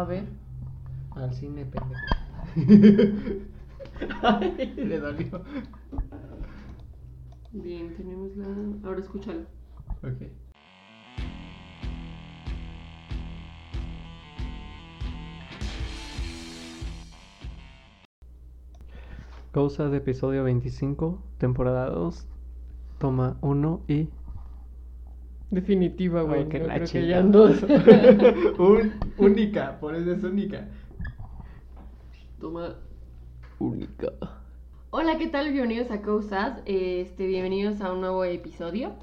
A ver. Al cine, pendejo. Ay, le dolió. Bien, tenemos la. Ahora escúchalo. Ok. Causa de episodio 25, temporada 2, toma 1 y... Definitiva, güey. Ay, que no la creo que hayan dos. Un- única, por eso es única. Toma única. Hola, ¿qué tal? Bienvenidos a Causas. Este, bienvenidos a un nuevo episodio.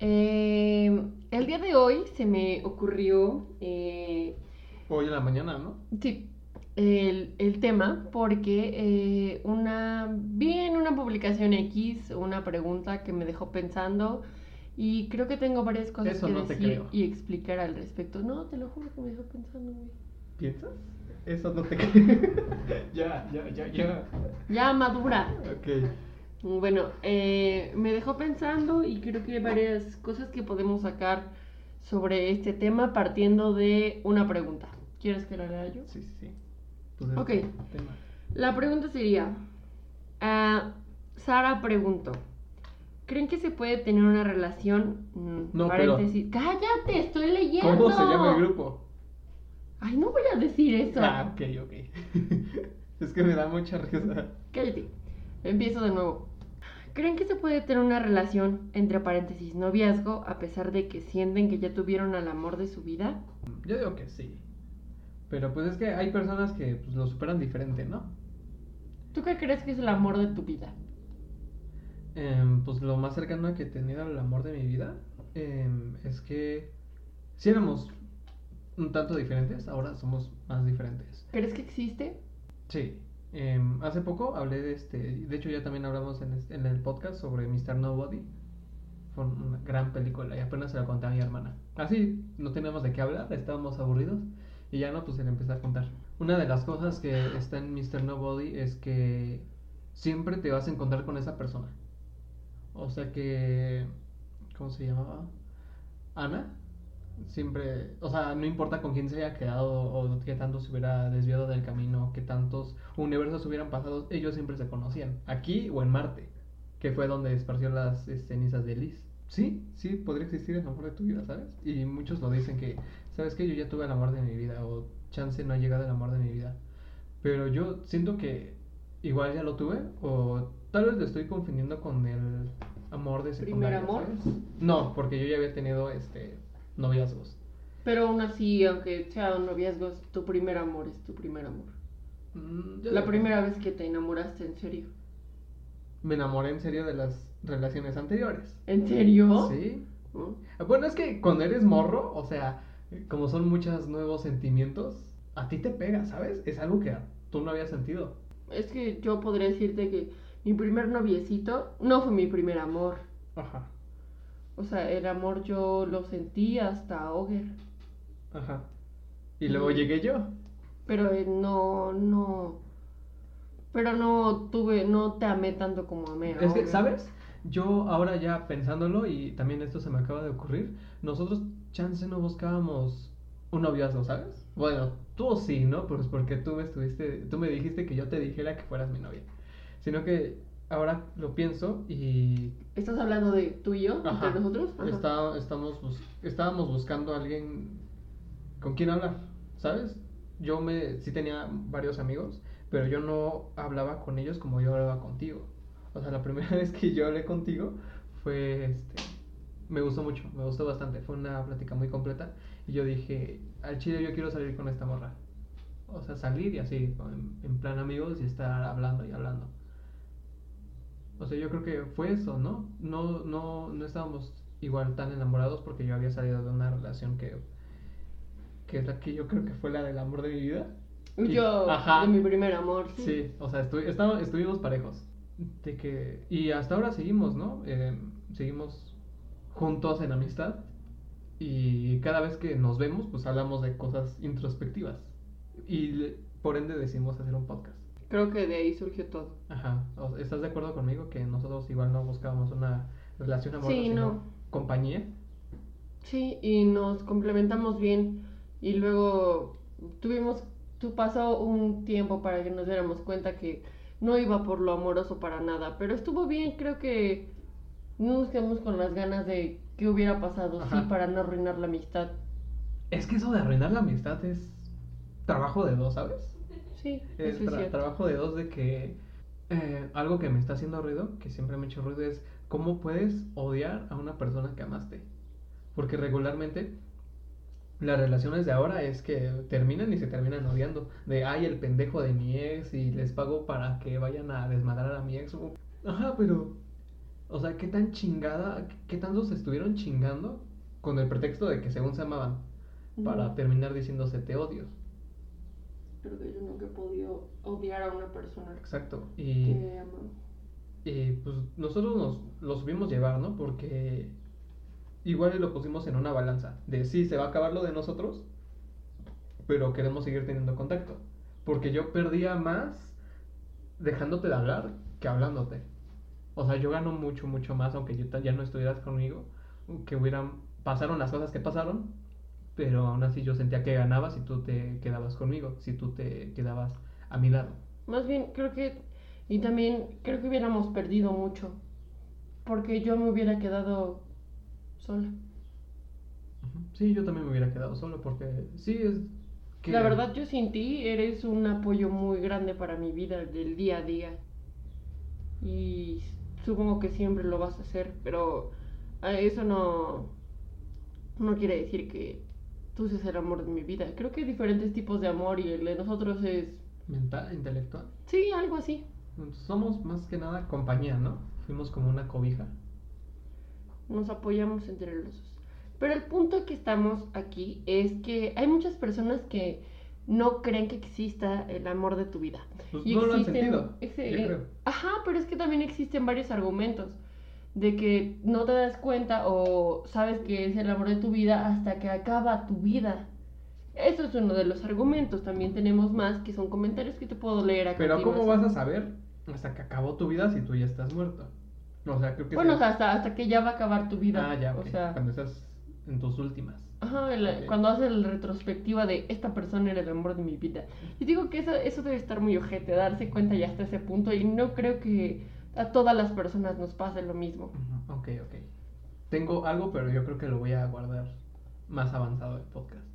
Eh, el día de hoy se me ocurrió, eh, Hoy en la mañana, ¿no? sí, el, el tema porque eh, una vi en una publicación X una pregunta que me dejó pensando y creo que tengo varias cosas Eso que no te decir creo. y explicar al respecto. No, te lo juro que me dejó pensando, güey. ¿Piensas? Eso no te creo. ya, ya, ya, ya. Ya madura. Ok. Bueno, eh, me dejó pensando y creo que hay varias cosas que podemos sacar sobre este tema partiendo de una pregunta. ¿Quieres que la lea yo? Sí, sí, sí. Pues es Ok. tema. La pregunta sería, ah, Sara preguntó, ¿creen que se puede tener una relación? mm, No, pero- paréntesis, cállate, estoy leyendo. ¿Cómo se llama el grupo? Ay, no voy a decir eso. Ah, ok, ok. es que me da mucha risa. Cállate. Empiezo de nuevo. ¿Creen que se puede tener una relación, entre paréntesis, noviazgo, a pesar de que sienten que ya tuvieron al amor de su vida? Yo digo que sí. Pero pues es que hay personas que pues, lo superan diferente, ¿no? ¿Tú qué crees que es el amor de tu vida? Em, pues lo más cercano que he tenido al amor de mi vida em, es que si éramos un tanto diferentes, ahora somos más diferentes. ¿Crees que existe? Sí. em, hace poco hablé de este, de hecho ya también hablamos en, este- en el podcast sobre Mr. Nobody. Fue una gran película y apenas se la conté a mi hermana. Así, no teníamos de qué hablar, estábamos aburridos y ya no, pues se le empecé a contar. Una de las cosas que está en Mr. Nobody es que siempre te vas a encontrar con esa persona. O sea que, ¿cómo se llamaba? Ana. Siempre, o sea, no importa con quién se haya quedado o qué tanto se hubiera desviado del camino, qué tantos universos hubieran pasado, ellos siempre se conocían, aquí o en Marte, que fue donde esparció las eh, cenizas de Liz. Sí, sí, podría existir el amor de tu vida, ¿sabes? Y muchos lo dicen que, ¿sabes qué? Yo ya tuve el amor de mi vida o chance no ha llegado el amor de mi vida. Pero yo siento que igual ya lo tuve o tal vez lo estoy confundiendo con el amor de ¿Primer secundaria. amor? ¿sabes? No, porque yo ya había tenido este noviazgos. Pero aún así, aunque sea un noviazgo, tu primer amor es tu primer amor. Mm, La primera vez que te enamoraste en serio. Me enamoré en serio de las relaciones anteriores. ¿En serio? Sí. ¿No? Bueno, es que cuando eres morro, o sea, como son muchos nuevos sentimientos, a ti te pega, ¿sabes? Es algo que tú no habías sentido. Es que yo podría decirte que mi primer noviecito no fue mi primer amor. Ajá. O sea, el amor yo lo sentí hasta Auger. Ajá. Y luego llegué yo. Pero eh, no, no. Pero no tuve, no te amé tanto como amé Es que. ¿sabes? Yo ahora ya pensándolo, y también esto se me acaba de ocurrir, nosotros chance no buscábamos un noviazgo, ¿sabes? Bueno, tú sí, ¿no? Pues porque tú me estuviste, tú me dijiste que yo te dijera que fueras mi novia. Sino que ahora lo pienso y ¿Estás hablando de tú y yo? Ajá. ¿Entre nosotros? Ajá. Está- estamos bus- estábamos buscando a alguien con quien hablar, ¿sabes? Yo me sí tenía varios amigos, pero yo no hablaba con ellos como yo hablaba contigo. O sea, la primera vez que yo hablé contigo fue este me gustó mucho, me gustó bastante, fue una plática muy completa y yo dije, al chile yo quiero salir con esta morra. O sea, salir y así, en, en plan amigos y estar hablando y hablando. O sea, yo creo que fue eso, ¿no? No, no, no estábamos igual tan enamorados porque yo había salido de una relación que, que es la que yo creo que fue la del amor de mi vida. Y- Yo, Ajá. de mi primer amor. Sí. Sí, o sea, estu- estuvimos parejos. De que, y hasta ahora seguimos, ¿no? Eh, seguimos juntos en amistad. Y cada vez que nos vemos, pues hablamos de cosas introspectivas. Y por ende decidimos hacer un podcast. Creo que de ahí surgió todo. Ajá. ¿Estás de acuerdo conmigo que nosotros igual no buscábamos una relación amorosa, Sí, sino no. compañía? Sí, y nos complementamos bien. Y luego tuvimos, tu pasó un tiempo para que nos diéramos cuenta que no iba por lo amoroso para nada, pero estuvo bien, creo que no nos quedamos con las ganas de qué hubiera pasado, sí, para no arruinar la amistad. Es que eso de arruinar la amistad es trabajo de dos, ¿sabes? Sí, Es eso es tra- cierto. trabajo de dos de que eh, algo que me está haciendo ruido, que siempre me ha hecho ruido, es cómo puedes odiar a una persona que amaste. Porque regularmente las relaciones de ahora es que terminan y se terminan odiando. De, ay, el pendejo de mi ex y les pago para que vayan a desmadrar a mi ex. Ajá, pero... O sea, ¿qué tan chingada, qué tanto se estuvieron chingando con el pretexto de que según se amaban? Para terminar diciéndose te odio. Creo que yo nunca he podido odiar a una persona Exacto. Y... que. Y pues nosotros nos lo supimos llevar, ¿no? Porque igual lo pusimos en una balanza de sí, se va a acabar lo de nosotros, pero queremos seguir teniendo contacto. Porque yo perdía más dejándote de hablar que hablándote. O sea, yo gano mucho, mucho más, aunque yo ya no estuvieras conmigo, que hubieran, pasaron las cosas que pasaron, pero aún así yo sentía que ganabas si tú te quedabas conmigo, si tú te quedabas a mi lado. Más bien, creo que. Y también creo que hubiéramos perdido mucho. Porque yo me hubiera quedado sola. Sí, yo también me hubiera quedado solo porque sí es que La verdad, yo sin ti eres un apoyo muy grande para mi vida del día a día. Y supongo que siempre lo vas a hacer, pero a eso no, no quiere decir que tú seas el amor de mi vida. Creo que hay diferentes tipos de amor y el de nosotros es, mental, intelectual. sí, algo así. Somos más que nada compañía, ¿no? Fuimos como una cobija. Nos apoyamos entre los dos. Pero el punto que estamos aquí es que hay muchas personas que no creen que exista el amor de tu vida. Pues Y no lo han existen- sentido. ese- yo creo. Ajá, pero es que también existen varios argumentos de que no te das cuenta o sabes que es el amor de tu vida hasta que acaba tu vida. Eso es uno de los argumentos. También tenemos más que son comentarios que te puedo leer Pero ¿cómo vas a saber hasta que acabó tu vida si tú ya estás muerto? O sea, creo que Bueno, sea, hasta, hasta que ya va a acabar tu vida. Ah, ya, O sea, Cuando estás en tus últimas. Ajá, el- cuando haces la retrospectiva de esta persona era el amor de mi vida. Y digo que eso, eso debe estar muy ojete, darse cuenta ya hasta ese punto. Y no creo que a todas las personas nos pase lo mismo. Ok, ok. Tengo algo, pero yo creo que lo voy a guardar más avanzado del podcast.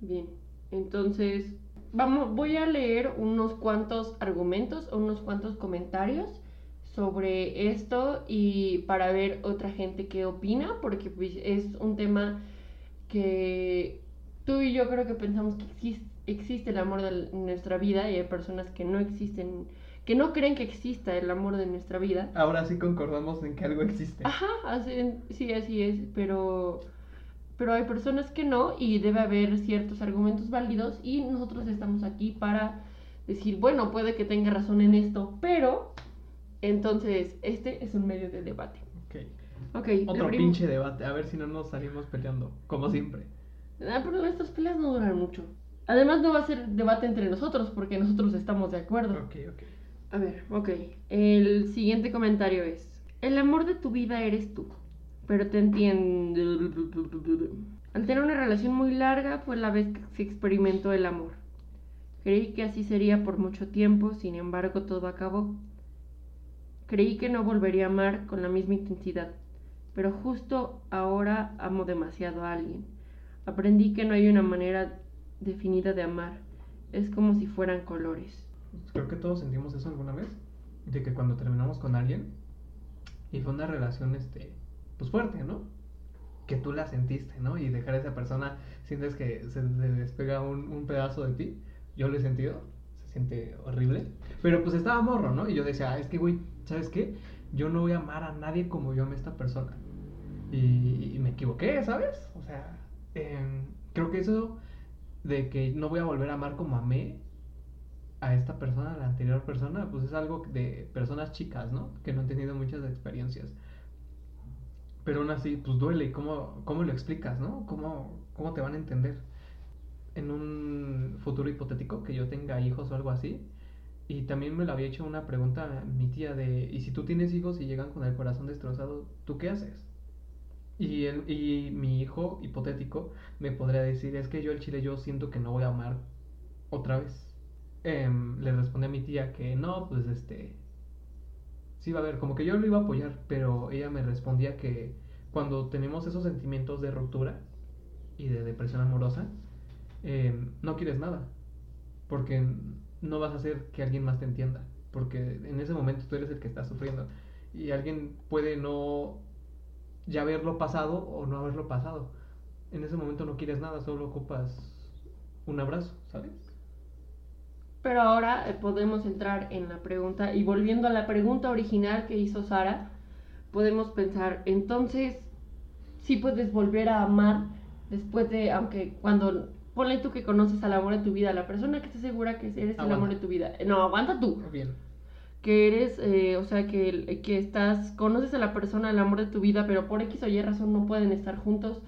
Bien, entonces vamos, voy a leer unos cuantos argumentos o unos cuantos comentarios sobre esto y para ver otra gente qué opina, porque pues, es un tema que tú y yo creo que pensamos que exis- existe el amor de nuestra vida y hay personas que no existen, que no creen que exista el amor de nuestra vida. Ahora sí concordamos en que algo existe. Ajá, así- sí, así es, pero, pero hay personas que no y debe haber ciertos argumentos válidos y nosotros estamos aquí para decir, bueno, puede que tenga razón en esto, pero entonces este es un medio de debate. Ok. Ok, el Otro pinche debate, a ver si no nos salimos peleando, como siempre. Ah, pero estas peleas no duran mucho. Además no va a ser debate entre nosotros porque nosotros estamos de acuerdo. Ok, ok. A ver, ok. El siguiente comentario es: El amor de tu vida eres tú, pero te entiendo. Al tener una relación muy larga fue la vez que se experimentó el amor. Creí que así sería por mucho tiempo, sin embargo todo acabó. Creí que no volvería a amar con la misma intensidad, pero justo ahora amo demasiado a alguien. Aprendí que no hay una manera definida de amar, es como si fueran colores. Creo que todos sentimos eso alguna vez. De que cuando terminamos con alguien y fue una relación, este, pues fuerte, ¿no? Que tú la sentiste, ¿no? Y dejar a esa persona, sientes que se despega un, un pedazo de ti. Yo lo he sentido, se siente horrible. Pero pues estaba morro, ¿no? Y yo decía, ah, es que, güey, ¿sabes qué? Yo no voy a amar a nadie como yo amo a esta persona. Y, me equivoqué, ¿sabes? O sea, em, creo que eso de que no voy a volver a amar como amé a esta persona, a la anterior persona, pues es algo de personas chicas, ¿no? Que no han tenido muchas experiencias. Pero aún así, pues duele. ¿Y cómo, cómo lo explicas, no? ¿Cómo, ¿Cómo te van a entender? En un futuro hipotético, que yo tenga hijos o algo así. Y también me lo había hecho una pregunta mi tía de, ¿y si tú tienes hijos y llegan con el corazón destrozado, ¿tú qué haces? Y, el, y mi hijo hipotético me podría decir, es que yo el chile yo siento que no voy a amar otra vez. Em, le respondí a mi tía que no, pues este, sí va a ver, como que yo lo iba a apoyar, pero ella me respondía que cuando tenemos esos sentimientos de ruptura y de depresión amorosa, em, no quieres nada, porque no vas a hacer que alguien más te entienda, porque en ese momento tú eres el que está sufriendo y alguien puede no ya haberlo pasado o no haberlo pasado. En ese momento no quieres nada, solo ocupas un abrazo, ¿sabes? Pero ahora eh, podemos entrar en la pregunta y volviendo a la pregunta original que hizo Sara, podemos pensar, entonces, sí puedes volver a amar después de, aunque cuando, ponle tú que conoces al amor de tu vida, la persona que está segura que eres el amor de tu vida. No, aguanta tú. Bien. Que eres, eh, o sea, que, que estás, conoces a la persona, el amor de tu vida, pero por X o Y razón no pueden estar juntos.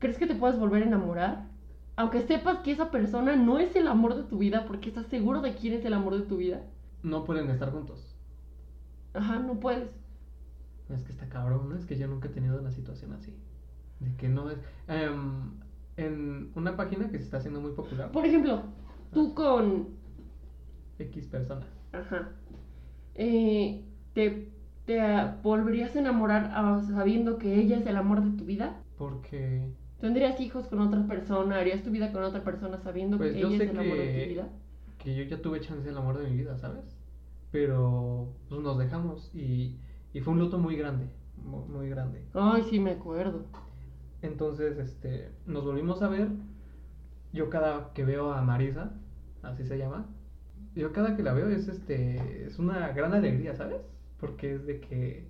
¿Crees que te puedes volver a enamorar? Aunque sepas que esa persona no es el amor de tu vida, porque estás seguro de quién es el amor de tu vida. No pueden estar juntos. Ajá, no puedes. Es que está cabrón, ¿no? Es que yo nunca he tenido una situación así. De que no es. Em, en una página que se está haciendo muy popular. Por ejemplo, tú con. X persona. Ajá. Eh, ¿te, ¿Te volverías a enamorar ah, sabiendo que ella es el amor de tu vida? Porque ¿Tendrías hijos con otra persona? ¿Harías tu vida con otra persona sabiendo pues que ella es el amor de tu vida? Que yo ya tuve chance del amor de mi vida, ¿sabes? Pero pues nos dejamos y, y fue un luto muy grande, muy, grande. Ay, sí, me acuerdo. Entonces, este, nos volvimos a ver. Yo cada que veo a Marisa, así se llama, yo cada que la veo es este, es una gran alegría, ¿sabes? Porque es de que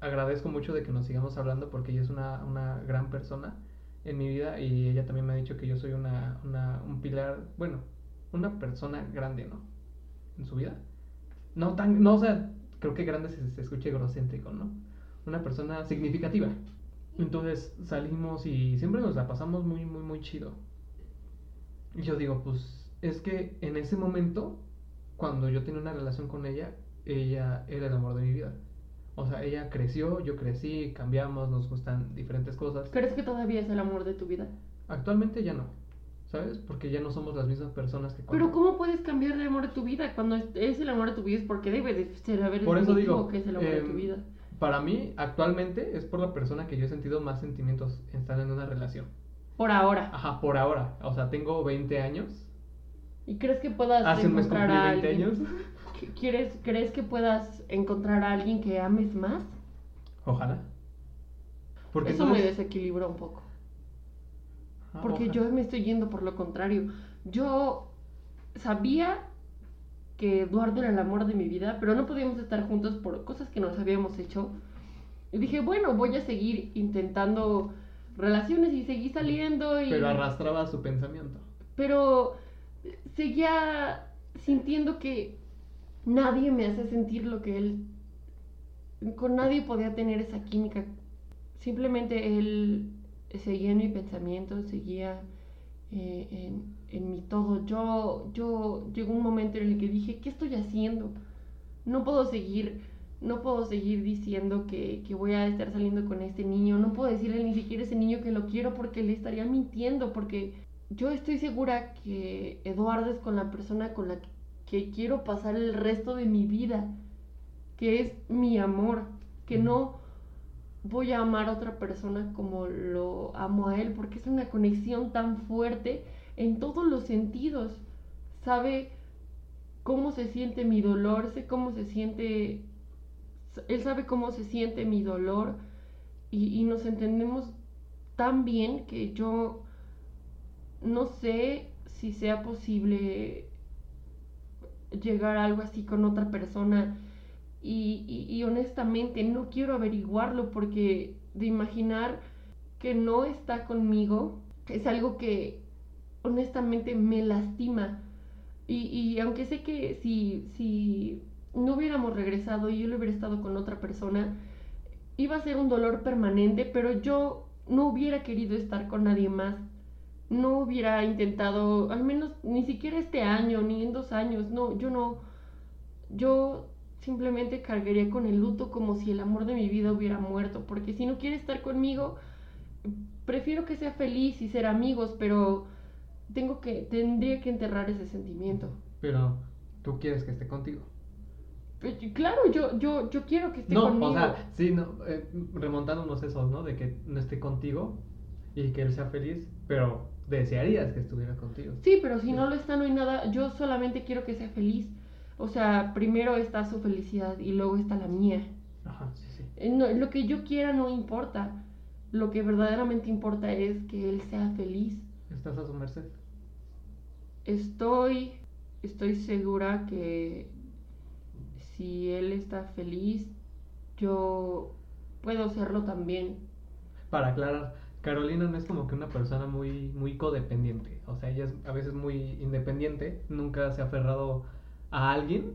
agradezco mucho de que nos sigamos hablando porque ella es una, una gran persona en mi vida y ella también me ha dicho que yo soy una, una, un pilar, bueno, una persona grande, ¿no? En su vida. No tan, no, o sea, creo que grande se, se escucha egocéntrico, ¿no? Una persona significativa. Entonces salimos y siempre nos la pasamos muy, muy, muy chido. Y yo digo, pues es que en ese momento, cuando yo tenía una relación con ella, ella era el amor de mi vida. O sea, ella creció, yo crecí, cambiamos, nos gustan diferentes cosas. ¿Crees que todavía es el amor de tu vida? Actualmente ya no, ¿sabes? Porque ya no somos las mismas personas que cuando... Pero ¿cómo puedes cambiar de amor de tu vida? Cuando es el amor de tu vida es porque debe de ser haber Por eso digo, que es el amor de tu em, vida. Para mí, actualmente, es por la persona que yo he sentido más sentimientos estar en una relación. Por ahora. Ajá, por ahora. O sea, tengo 20 años. ¿Y crees que puedas Hace un mes encontrar a 20 alguien? años. ¿Quieres, ¿Crees que puedas encontrar a alguien que ames más? Ojalá. Porque Eso me entonces- desequilibra un poco. Ah, Porque ojalá. yo me estoy yendo por lo contrario. Yo sabía que Eduardo era el amor de mi vida, pero no podíamos estar juntos por cosas que nos habíamos hecho. Y dije, bueno, voy a seguir intentando relaciones y seguí saliendo y... Pero arrastraba su pensamiento. pero seguía sintiendo que nadie me hace sentir lo que él con nadie podía tener esa química. Simplemente él seguía en mi pensamiento seguía eh, en, mi todo. Yo yo llegó un momento en el que dije qué estoy haciendo no puedo seguir no puedo seguir diciendo que, que voy a estar saliendo con este niño. No puedo decirle ni siquiera a ese niño que lo quiero porque le estaría mintiendo porque yo estoy segura que Eduardo es con la persona con la que, que quiero pasar el resto de mi vida, que es mi amor, que no voy a amar a otra persona como lo amo a él, porque es una conexión tan fuerte en todos los sentidos. Sabe cómo se siente mi dolor, sé cómo se siente, él sabe cómo se siente mi dolor y, y nos entendemos tan bien que yo no sé si sea posible llegar a algo así con otra persona. Y, y- honestamente no quiero averiguarlo porque de imaginar que no está conmigo es algo que honestamente me lastima. Y, y aunque sé que si, si no hubiéramos regresado y yo le hubiera estado con otra persona iba a ser un dolor permanente pero yo no hubiera querido estar con nadie más no hubiera intentado, al menos ni siquiera este año, ni en dos años, no, yo no, yo simplemente cargaría con el luto como si el amor de mi vida hubiera muerto, porque si no quiere estar conmigo, prefiero que sea feliz y ser amigos, pero tengo que, tendría que enterrar ese sentimiento. Pero tú quieres que esté contigo. Pues, Claro, yo, yo, yo quiero que esté No, conmigo. o sea, sí, no, eh, remontándonos esos, ¿no? De que no esté contigo y que él sea feliz, pero desearías que estuviera contigo. Sí, pero si no lo está, no hay nada. Yo solamente quiero que sea feliz. O sea, primero está su felicidad y luego está la mía. Ajá, sí, sí. Eh, no, lo que yo quiera no importa. Lo que verdaderamente importa es que él sea feliz. ¿Estás a su merced? Estoy, estoy segura que si él está feliz, yo puedo serlo también. Para aclarar, Carolina no es como que una persona muy, muy codependiente. O sea, ella es a veces muy independiente, nunca se ha aferrado a alguien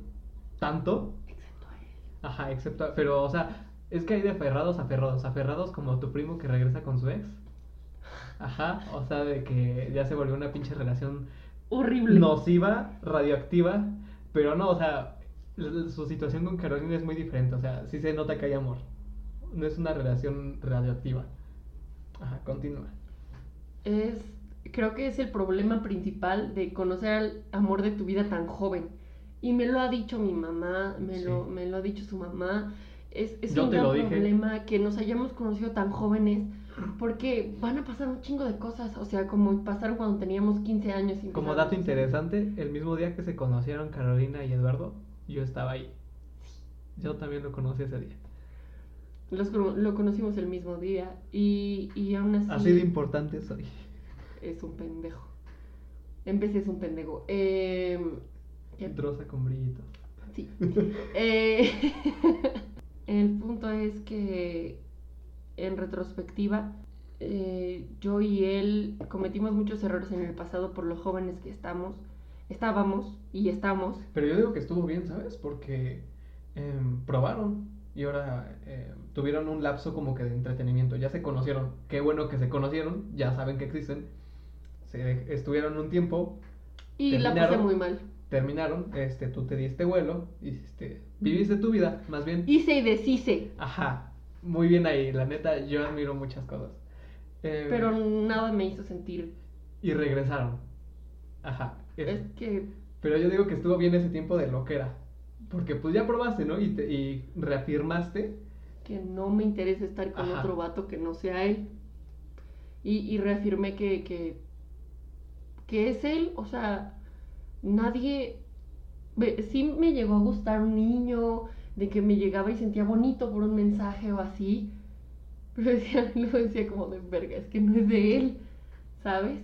tanto. Excepto a él. Ajá, excepto, pero, o sea, es que hay de aferrados a aferrados. Aferrados como tu primo que regresa con su ex. Ajá, o sea, de que ya se volvió una pinche relación Horrible. nociva, radioactiva, pero no, o sea, su situación con Carolina es muy diferente, o sea, sí se nota que hay amor, no es una relación radioactiva. Ajá, continúa. Es, creo que es el problema principal de conocer al amor de tu vida tan joven. Y me lo ha dicho mi mamá, me, lo, me lo ha dicho su mamá. Es, es Yo un gran dije. problema que nos hayamos conocido tan jóvenes porque van a pasar un chingo de cosas. O sea, como pasaron cuando teníamos 15 años. y Como dato interesante, el mismo día que se conocieron Carolina y Eduardo, yo estaba ahí. Yo también lo conocí ese día. Los lo conocimos el mismo día y, y aún así, Así de importante soy. es un pendejo. En vez es un pendejo. Eh. Rosa con brillitos. Sí. Eh, el punto es que en retrospectiva, eh, yo y él cometimos muchos errores en el pasado por lo jóvenes que estamos, estábamos y estamos. Pero yo digo que estuvo bien, ¿sabes? Porque em, probaron y ahora em, tuvieron un lapso como que de entretenimiento. Ya se conocieron. Qué bueno que se conocieron, ya saben que existen. Se estuvieron un tiempo, Y la pasé muy mal. terminaron, este, tú te diste vuelo, hiciste, viviste tu vida, más bien. Hice y deshice, Ajá, muy bien ahí, la neta, yo admiro muchas cosas. Em, pero nada me hizo sentir. Y regresaron. Ajá. eso. Es que Pero yo digo que estuvo bien ese tiempo de loquera. Porque pues ya probaste, ¿no? Y, te- y reafirmaste. que no me interesa estar con Ajá. otro vato que no sea él. Y, y reafirmé que, que, que es él, o sea, nadie... Sí me llegó a gustar un niño, de que me llegaba y sentía bonito por un mensaje o así, pero decía, luego decía como de verga, es que no es de él, ¿sabes?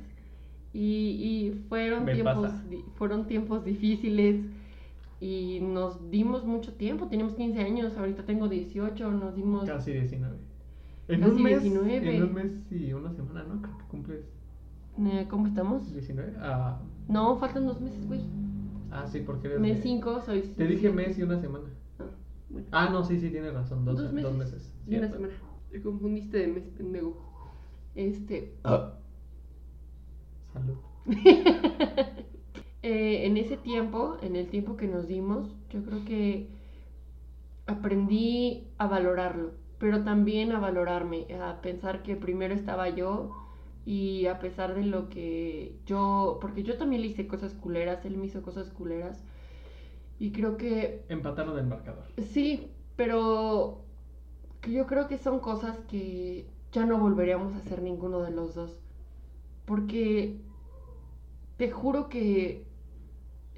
Y, y fueron, Me tiempos, pasa. fueron tiempos difíciles y nos dimos mucho tiempo, teníamos 15 años, ahorita tengo 18, nos dimos... Casi 19. En Casi un mes. 19. En un mes y una semana, ¿no? Creo que cumples Eh, ¿Cómo estamos? 19. Ah, No, faltan dos meses, güey. ah sí, porque eres. Mes de- 5, soy. Te dije mes y una semana. Ah, bueno. Ah, no, sí, sí, tienes razón. Dos, dos meses. dos meses. Y una semana. Te confundiste de mes, pendejo. Este. Salud. eh, en ese tiempo, en el tiempo que nos dimos, yo creo que aprendí a valorarlo, pero también a valorarme, a pensar que primero estaba yo y a pesar de lo que yo, porque yo también le hice cosas culeras, él me hizo cosas culeras y creo que Empataron el marcador. Sí, pero yo creo que son cosas que ya no volveríamos a hacer ninguno de los dos. Porque te juro que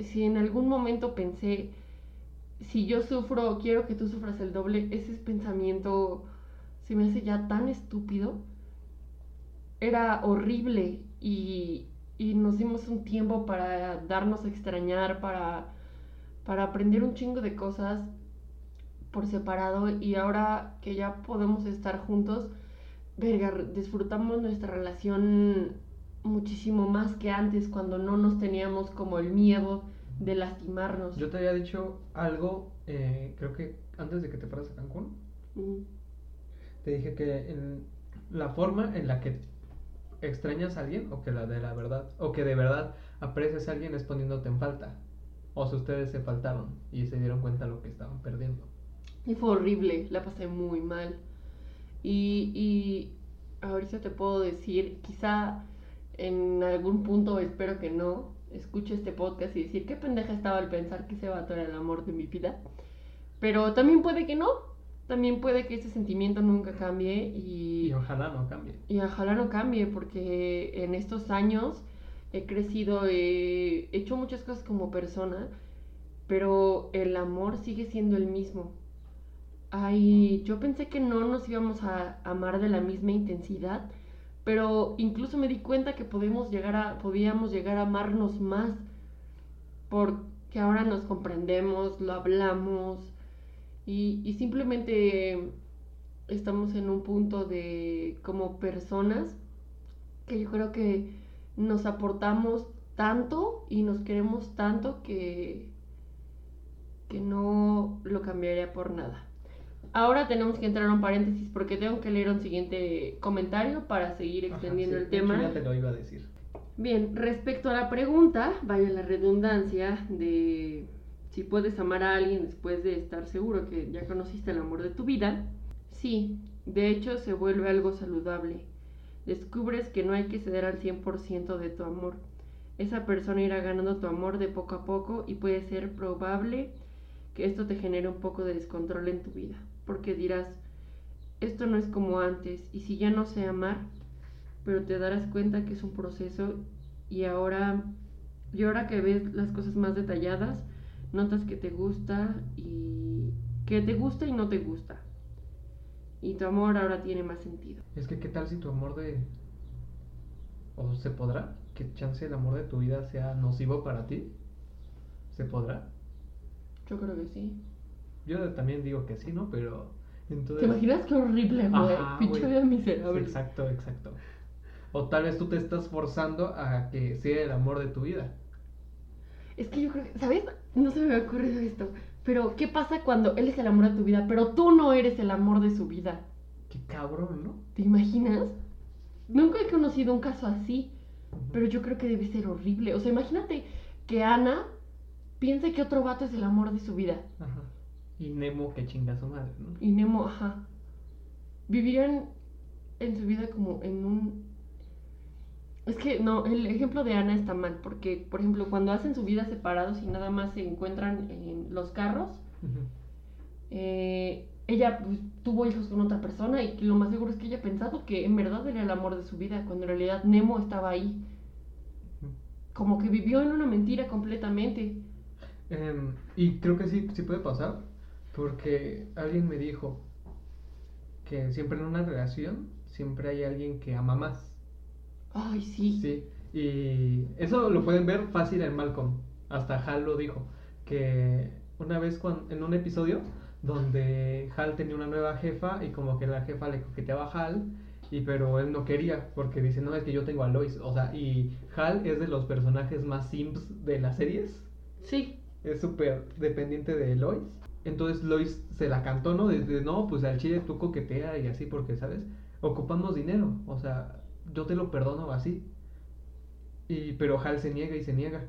si en algún momento pensé, si yo sufro, quiero que tú sufras el doble, ese pensamiento se me hace ya tan estúpido. Era horrible y, y nos dimos un tiempo para darnos a extrañar, para, para aprender un chingo de cosas por separado y ahora que ya podemos estar juntos, verga, disfrutamos nuestra relación muchísimo más que antes cuando no nos teníamos como el miedo de lastimarnos. Yo te había dicho algo, eh, creo que antes de que te fueras a Cancún. Mm, Te dije que en la forma en la que extrañas a alguien o que la de la verdad o que de verdad aprecias a alguien es poniéndote en falta. O si ustedes se faltaron y se dieron cuenta de lo que estaban perdiendo. Y fue horrible, la pasé muy mal. Y, y ahorita te puedo decir, quizá en algún punto, espero que no, escuche este podcast y decir qué pendeja estaba al pensar que ese vato era el amor de mi vida. Pero también puede que no. También puede que ese sentimiento nunca cambie y, Y ojalá no cambie. y ojalá no cambie porque en estos años he crecido, he hecho muchas cosas como persona, pero el amor sigue siendo el mismo. Ay, yo pensé que no nos íbamos a amar de la misma intensidad, pero incluso me di cuenta que podemos llegar a, podíamos llegar a amarnos más porque ahora nos comprendemos, lo hablamos y, y simplemente estamos en un punto de como personas que yo creo que nos aportamos tanto y nos queremos tanto que, que no lo cambiaría por nada. Ahora tenemos que entrar a un paréntesis porque tengo que leer un siguiente comentario para seguir Ajá, extendiendo sí, el tema. Ya te lo iba a decir. Bien, respecto a la pregunta, vaya la redundancia de si puedes amar a alguien después de estar seguro que ya conociste el amor de tu vida, sí, de hecho se vuelve algo saludable. Descubres que no hay que ceder al 100% de tu amor. Esa persona irá ganando tu amor de poco a poco y puede ser probable que esto te genere un poco de descontrol en tu vida, porque dirás, esto no es como antes y si ya no sé amar, pero te darás cuenta que es un proceso y ahora y ahora que ves las cosas más detalladas, notas que te gusta y que te gusta y no te gusta. Y tu amor ahora tiene más sentido. Es que, ¿qué tal si tu amor de. ¿O se podrá? ¿Que chance el amor de tu vida sea nocivo para ti? ¿Se podrá? Yo creo que sí. Yo también digo que sí, ¿no? Pero. Entonces. ¿Te imaginas qué horrible, güey? Pinche vida miserable. exacto, exacto. O tal vez tú te estás forzando a que sea el amor de tu vida. Es que yo creo que, ¿sabes? No se me había ocurrido esto. Pero, ¿qué pasa cuando él es el amor de tu vida, pero tú no eres el amor de su vida? Qué cabrón, ¿no? ¿Te imaginas? Nunca he conocido un caso así, pero yo creo que debe ser horrible. O sea, imagínate que Ana piense que otro vato es el amor de su vida. Ajá. Y Nemo que chinga a su madre, ¿no? Y Nemo, ajá. Vivirían en su vida como en un... Es que no, el ejemplo de Ana está mal, porque, por ejemplo, cuando hacen su vida separados y nada más se encuentran en los carros, eh, ella pues, tuvo hijos con otra persona y lo más seguro es que ella ha pensado que en verdad era el amor de su vida, cuando en realidad Nemo estaba ahí. Como que vivió en una mentira completamente. Em, y creo que sí, sí puede pasar, porque alguien me dijo que siempre en una relación siempre hay alguien que ama más. Ay, sí. Sí, y eso lo pueden ver fácil en Malcolm. Hasta Hal lo dijo, que una vez en un episodio donde Hal tenía una nueva jefa y como que la jefa le coqueteaba a Hal, y pero él no quería porque dice, no, es que yo tengo a Lois. O sea, y Hal es de los personajes más simps de las series. Sí. Es súper dependiente de Lois. Entonces Lois se la cantó, ¿no? Desde, no, pues al chile tú coquetea y así porque, ¿sabes? Ocupamos dinero. O sea, yo te lo perdono así. Y, pero Hal se niega y se niega.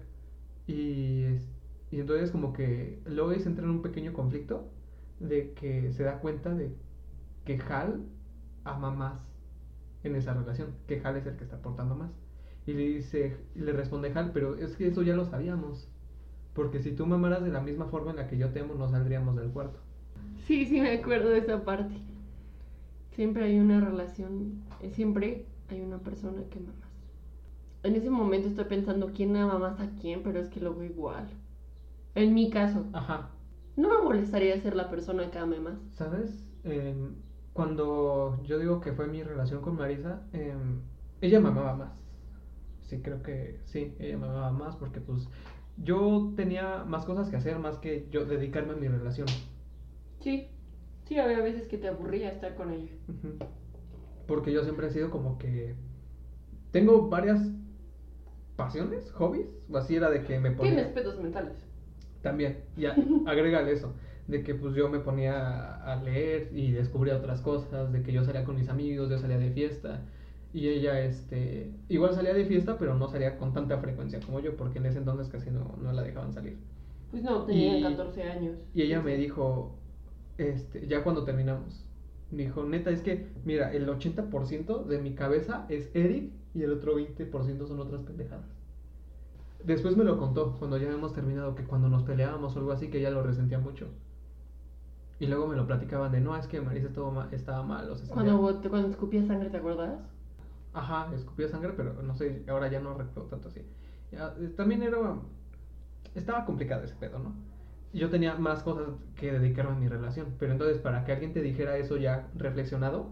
Y, y entonces como que Lois entra en un pequeño conflicto de que se da cuenta de que Hal ama más en esa relación, que Hal es el que está aportando más. Y le dice, le responde Hal, pero es que eso ya lo sabíamos. Porque si tú me amaras de la misma forma en la que yo te amo, no saldríamos del cuarto. Sí, sí me acuerdo de esa parte. Siempre hay una relación, eh, siempre hay una persona que ama más. En ese momento estoy pensando quién ama más a quién, pero es que lo veo igual. En mi caso, Ajá. no me molestaría ser la persona que ame más. ¿Sabes? Em, cuando yo digo que fue mi relación con Marisa, em, ella me amaba más. Sí, creo que sí, ella me amaba más porque pues yo tenía más cosas que hacer más que yo dedicarme a mi relación. Sí, sí, había veces que te aburría estar con ella. Porque yo siempre he sido como que tengo varias pasiones, hobbies, o así era de que me ponía Tienes pedos mentales. también, ya, agrégale eso, de que pues yo me ponía a leer y descubría otras cosas, de que yo salía con mis amigos, yo salía de fiesta y ella este igual salía de fiesta, pero no salía con tanta frecuencia como yo, porque en ese entonces casi no, no la dejaban salir. Pues no, tenían Y- 14 años. Y ella me dijo, este, ya cuando terminamos, Me dijo, neta, es que, mira, el 80% de mi cabeza es Eric y el otro 20% son otras pendejadas. Después me lo contó, cuando ya hemos terminado, que cuando nos peleábamos o algo así, que ella lo resentía mucho. Y luego me lo platicaban de, no, es que Marisa estaba mal, estaba mal o se sentía- Cuando, cuando escupía sangre, ¿te acuerdas? Ajá, escupía sangre, pero no sé, ahora ya no recuerdo tanto así. Ya, también era. Estaba complicado ese pedo, ¿no? Yo tenía más cosas que dedicarme a mi relación, pero entonces para que alguien te dijera eso ya reflexionado,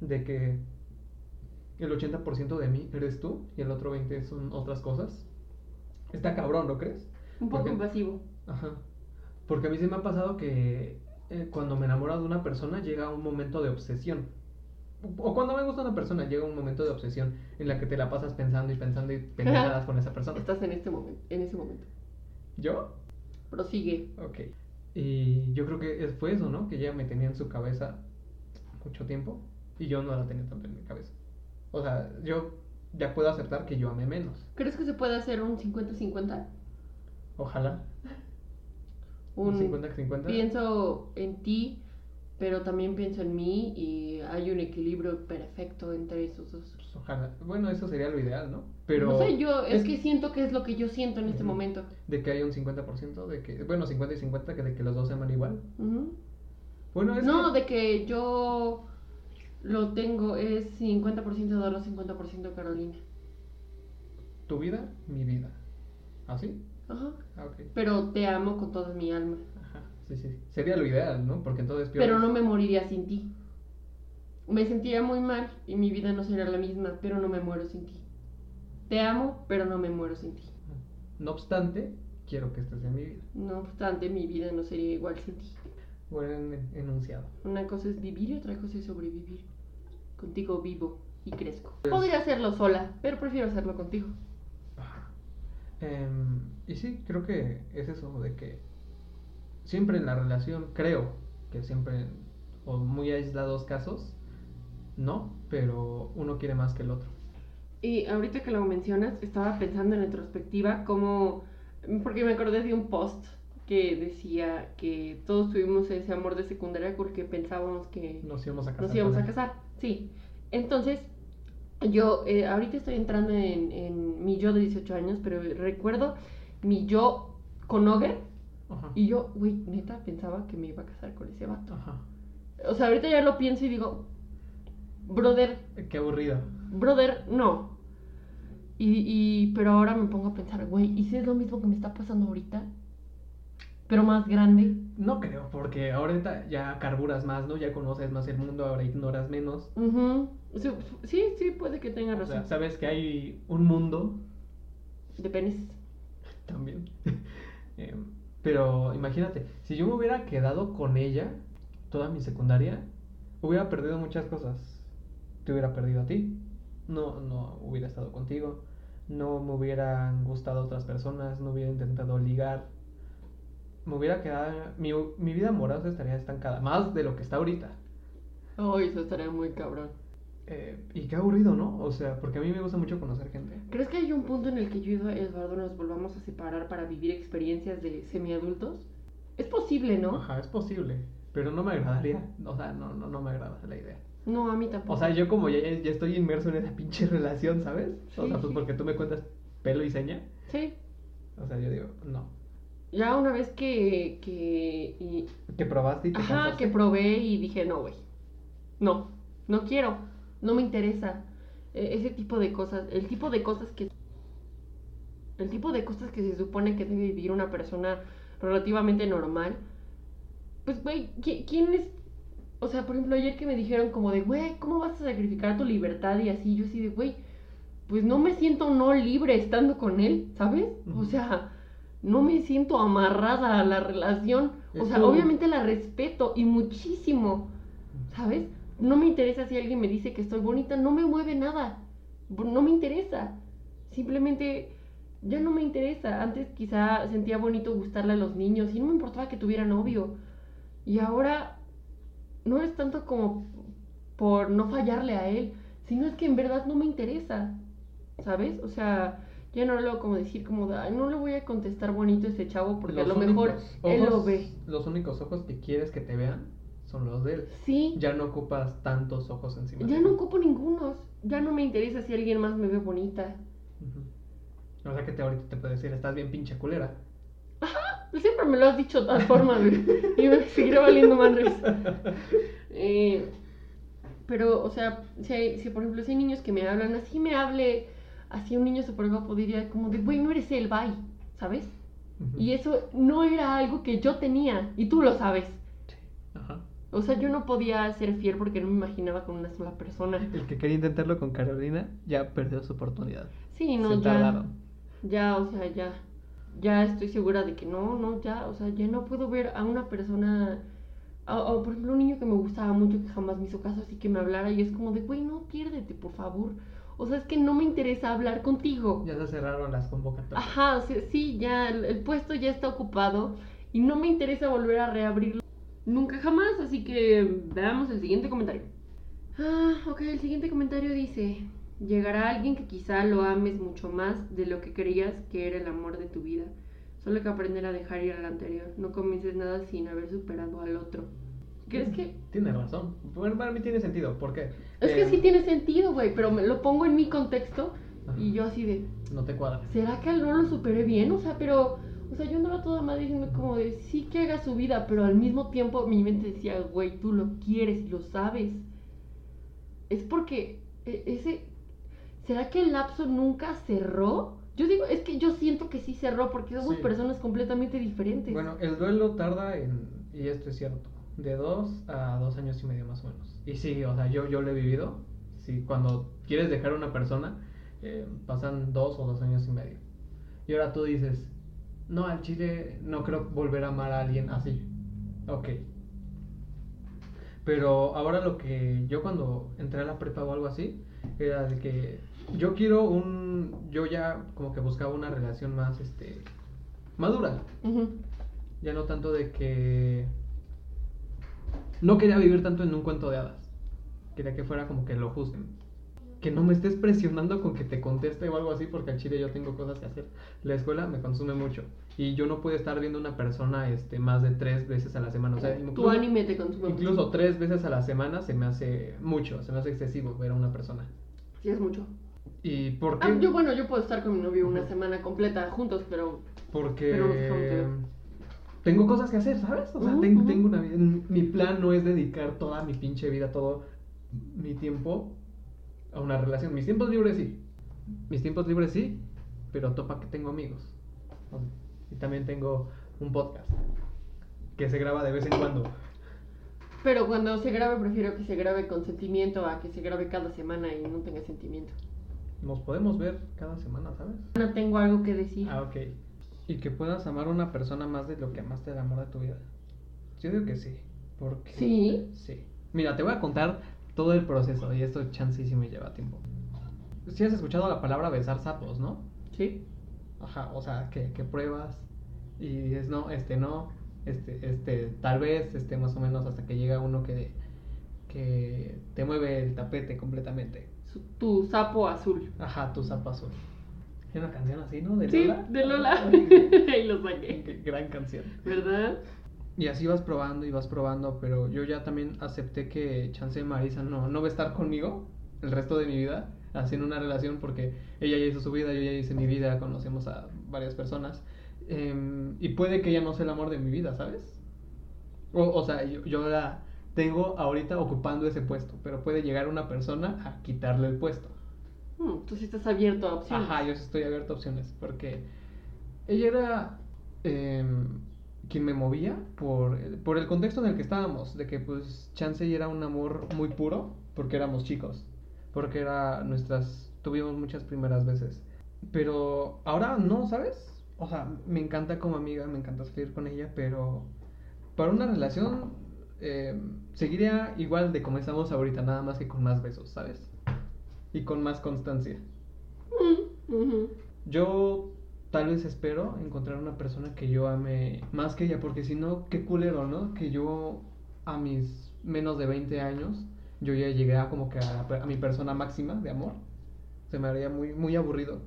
de que el 80% de mí eres tú y el otro 20% son otras cosas, está cabrón, ¿no crees? Un poco Porque- invasivo. Ajá. Porque a mí se me ha pasado que eh, cuando me enamoro de una persona llega un momento de obsesión. O cuando me gusta una persona llega un momento de obsesión en la que te la pasas pensando y pensando y pendejadas con esa persona. Estás en este momento, en ese momento. ¿Yo? Prosigue. Ok. Y yo creo que fue eso, ¿no? Que ella me tenía en su cabeza mucho tiempo y yo no la tenía tanto en mi cabeza. O sea, yo ya puedo aceptar que yo amé menos. ¿Crees que se puede hacer un 50-50? Ojalá. Un Un 50-50. pienso en ti, pero también pienso en mí y hay un equilibrio perfecto entre esos dos. Pues ojalá. Bueno, eso sería lo ideal, ¿no? Pero. no sé, yo es, es- que siento que es lo que yo siento en este momento. De que hay un 50%, de que, bueno, 50 y 50, que de que los dos se aman igual. Bueno, es No, que- de que yo lo tengo es 50% Dolo, 50% Carolina. tu vida, mi vida. ¿Así? Ajá. Ah. Pero te amo con toda mi alma. Ajá, sí, sí. Sería lo ideal, ¿no? Porque entonces Pero no me moriría sin ti. Me sentiría muy mal y mi vida no sería la misma, pero no me muero sin ti. Te amo, pero no me muero sin ti. No obstante, quiero que estés en mi vida. No obstante, mi vida no sería igual sin ti. Buen en- enunciado. Una cosa es vivir y otra cosa es sobrevivir. Contigo vivo y crezco. Pues- Podría hacerlo sola, pero prefiero hacerlo contigo. Em, y sí, creo que es eso de que siempre en la relación, creo que siempre, o muy aislados casos, no, pero uno quiere más que el otro. Y ahorita que lo mencionas, estaba pensando en retrospectiva como... Porque me acordé de un post que decía que todos tuvimos ese amor de secundaria porque pensábamos que Nos íbamos a casar. nos íbamos a casar. Sí. Entonces, yo eh, ahorita estoy entrando en, en mi yo de 18 años, pero recuerdo mi yo con Oger Ajá. y yo, güey, neta, pensaba que me iba a casar con ese vato. Ajá. O sea, ahorita ya lo pienso y digo, brother, Qué aburrido. brother, no. Y, y, pero ahora me pongo a pensar, güey, ¿y si es lo mismo que me está pasando ahorita? Pero más grande. No creo, porque ahorita ya carburas más, ¿no? Ya conoces más el mundo, ahora ignoras menos. Ujú. Sí, sí, sí, puede que tenga O razón. sea, sabes que hay un mundo De penes. también. Em, pero imagínate, si yo me hubiera quedado con ella toda mi secundaria, hubiera perdido muchas cosas. Te hubiera perdido a ti, no, no hubiera estado contigo, no me hubieran gustado otras personas, no hubiera intentado ligar. Me hubiera quedado, mi, mi vida amorosa estaría estancada, más de lo que está ahorita. Ay, eso estaría muy cabrón. Eh, y qué aburrido, ¿no? O sea, porque a mí me gusta mucho conocer gente. ¿Crees que hay un punto en el que yo y Eduardo nos volvamos a separar para vivir experiencias de semiadultos? Es posible, ¿no? Ajá, es posible, pero no me agradaría. O sea, no, no, no me agrada la idea. No, a mí tampoco. O sea, yo como ya, ya estoy inmerso en esa pinche relación, ¿sabes? o sea, pues sí. porque tú me cuentas pelo y seña. Sí. O sea, yo digo, no. Ya una vez que... que y- Que probaste y te Ajá, cansaste. que probé y dije, no, güey. No, no quiero. No me interesa. E- ese tipo de cosas. El tipo de cosas que... El tipo de cosas que se supone que debe vivir una persona relativamente normal. Pues, güey, ¿qui- ¿quién es...? O sea, por ejemplo, ayer que me dijeron como de, güey, ¿cómo vas a sacrificar tu libertad? Y así, yo así de, güey, pues no me siento no libre estando con él, ¿sabes? O sea, no me siento amarrada a la relación. O sea, obviamente la respeto y muchísimo, ¿sabes? No me interesa si alguien me dice que estoy bonita, no me mueve nada. No me interesa. Simplemente ya no me interesa. Antes quizá sentía bonito gustarle a los niños y no me importaba que tuviera novio. Y ahora no es tanto como por no fallarle a él, sino es que en verdad no me interesa. ¿Sabes? O sea, ya no lo como decir como "Ay, no le voy a contestar bonito a ese chavo porque a lo mejor él lo ve. Los únicos ojos que quieres que te vean son los de él. Sí. Ya no ocupas tantos ojos encima. Ya de no ocupo ningunos. Ya no me interesa si alguien más me ve bonita. Ujú. O sea que te ahorita te puede decir, estás bien pinche culera. Siempre me lo has dicho de todas formas. Y me seguirá valiendo madres. Eh, pero, o sea, si, hay, si por ejemplo si hay niños que me hablan, así me hable, así un niño súper guapo diría como de, güey, no eres él, bye, ¿sabes? Y eso no era algo que yo tenía, y tú lo sabes. Ajá. O sea, yo no podía ser fiel porque no me imaginaba con una sola persona. El que quería intentarlo con Carolina ya perdió su oportunidad. Sí, no, Se ya. tardaron. Ya, o sea, ya. Ya estoy segura de que no, no, ya, o sea, ya no puedo ver a una persona. O, o, por ejemplo, un niño que me gustaba mucho que jamás me hizo caso, así que me hablara y es como de, güey, no, piérdete, por favor. O sea, es que no me interesa hablar contigo. Ya se cerraron las convocatorias. Ajá, o sea, sí, ya, el, el puesto ya está ocupado y no me interesa volver a reabrirlo nunca jamás, así que veamos el siguiente comentario. Ah, ok, el siguiente comentario dice, llegará alguien que quizá lo ames mucho más de lo que creías que era el amor de tu vida. Solo hay que aprender a dejar ir al anterior. No comiences nada sin haber superado al otro. ¿Crees que...? Tiene razón. Bueno, para mí tiene sentido. ¿Por qué? Es que Eh, sí tiene sentido, güey, pero me lo pongo en mi contexto Ajá. y yo así de... No te cuadra. ¿será que no lo superé bien? O sea, pero, o sea, yo andaba toda madre diciendo como de, sí que haga su vida, pero al mismo tiempo mi mente decía, güey, tú lo quieres lo sabes. Es porque e- ese, ¿será que el lapso nunca cerró? Yo digo, es que yo siento que sí cerró porque somos Sí. personas completamente diferentes. Bueno, el duelo tarda en, y esto es cierto, de dos a dos años y medio más o menos. Y sí, o sea, yo, yo lo he vivido. Sí, cuando quieres dejar a una persona, eh, pasan dos o dos años y medio. Y ahora tú dices, no, al chile no creo volver a amar a alguien así. Ok. Pero ahora lo que yo cuando entré a la prepa o algo así, era de que yo quiero un, yo ya como que buscaba una relación más, este, madura. Ya no tanto de que no quería vivir tanto en un cuento de hadas. Quería que fuera como que lo juzguen. Que no me estés presionando con que te conteste o algo así, porque al chile yo tengo cosas que hacer. La escuela me consume mucho. Y yo no puedo estar viendo una persona este, más de tres veces a la semana. O sea, tu incluso, anime te consume mucho. incluso tres veces a la semana se me hace mucho, se me hace excesivo ver a una persona. Sí, es mucho. ¿Y por qué? Ah, yo, bueno, yo puedo estar con mi novio una semana completa juntos, pero Porque Pero tengo cosas que hacer, ¿sabes? O sea, tengo una vida. Mi plan no es dedicar toda mi pinche vida, todo mi tiempo a una relación. Mis tiempos libres sí. Mis tiempos libres sí, pero topa que tengo amigos. Y también tengo un podcast que se graba de vez en cuando. Pero cuando se grabe, prefiero que se grabe con sentimiento a que se grabe cada semana y no tenga sentimiento. Nos podemos ver cada semana, ¿sabes? No tengo algo que decir. Ah, ok. Y que puedas amar a una persona más de lo que amaste el amor de tu vida. Yo digo que sí. Porque... ¿Sí? Sí. Mira, te voy a contar todo el proceso y esto chance sí me lleva tiempo. Si has escuchado la palabra besar sapos, ¿no? Sí. Ajá, o sea, que, que pruebas y dices, no, este no, este, este, tal vez, este, más o menos hasta que llega uno que, que te mueve el tapete completamente. Tu sapo azul. Ajá, tu sapo azul. Hay una canción así, ¿no? De Sí, Lola. de Lola. Ahí lo saqué. qué gran canción. ¿Verdad? Y así vas probando y vas probando, pero yo ya también acepté que Chance Marisa no, no va a estar conmigo el resto de mi vida, haciendo una relación, porque ella ya hizo su vida, yo ya hice mi vida, conocemos a varias personas, em, y puede que ella no sea el amor de mi vida, ¿sabes? O, o sea, yo, yo la tengo ahorita ocupando ese puesto, pero puede llegar una persona a quitarle el puesto. Mm, tú sí estás abierto a opciones. Ajá, yo sí estoy abierto a opciones, porque ella era em, quien me movía por, por el contexto en el que estábamos, de que pues Chance era un amor muy puro, porque éramos chicos, porque era nuestras, tuvimos muchas primeras veces, pero ahora no, ¿sabes? O sea, me encanta como amiga, me encanta salir con ella, pero para una relación em, seguiría igual de como estamos ahorita, nada más que con más besos, ¿sabes? Y con más constancia. Mm, ujú. Yo tal vez espero encontrar una persona que yo ame más que ella, porque si no, qué culero, ¿no? Que yo a mis menos de 20 años, yo ya llegué a como que a, a mi persona máxima de amor. Se me haría muy, muy aburrido.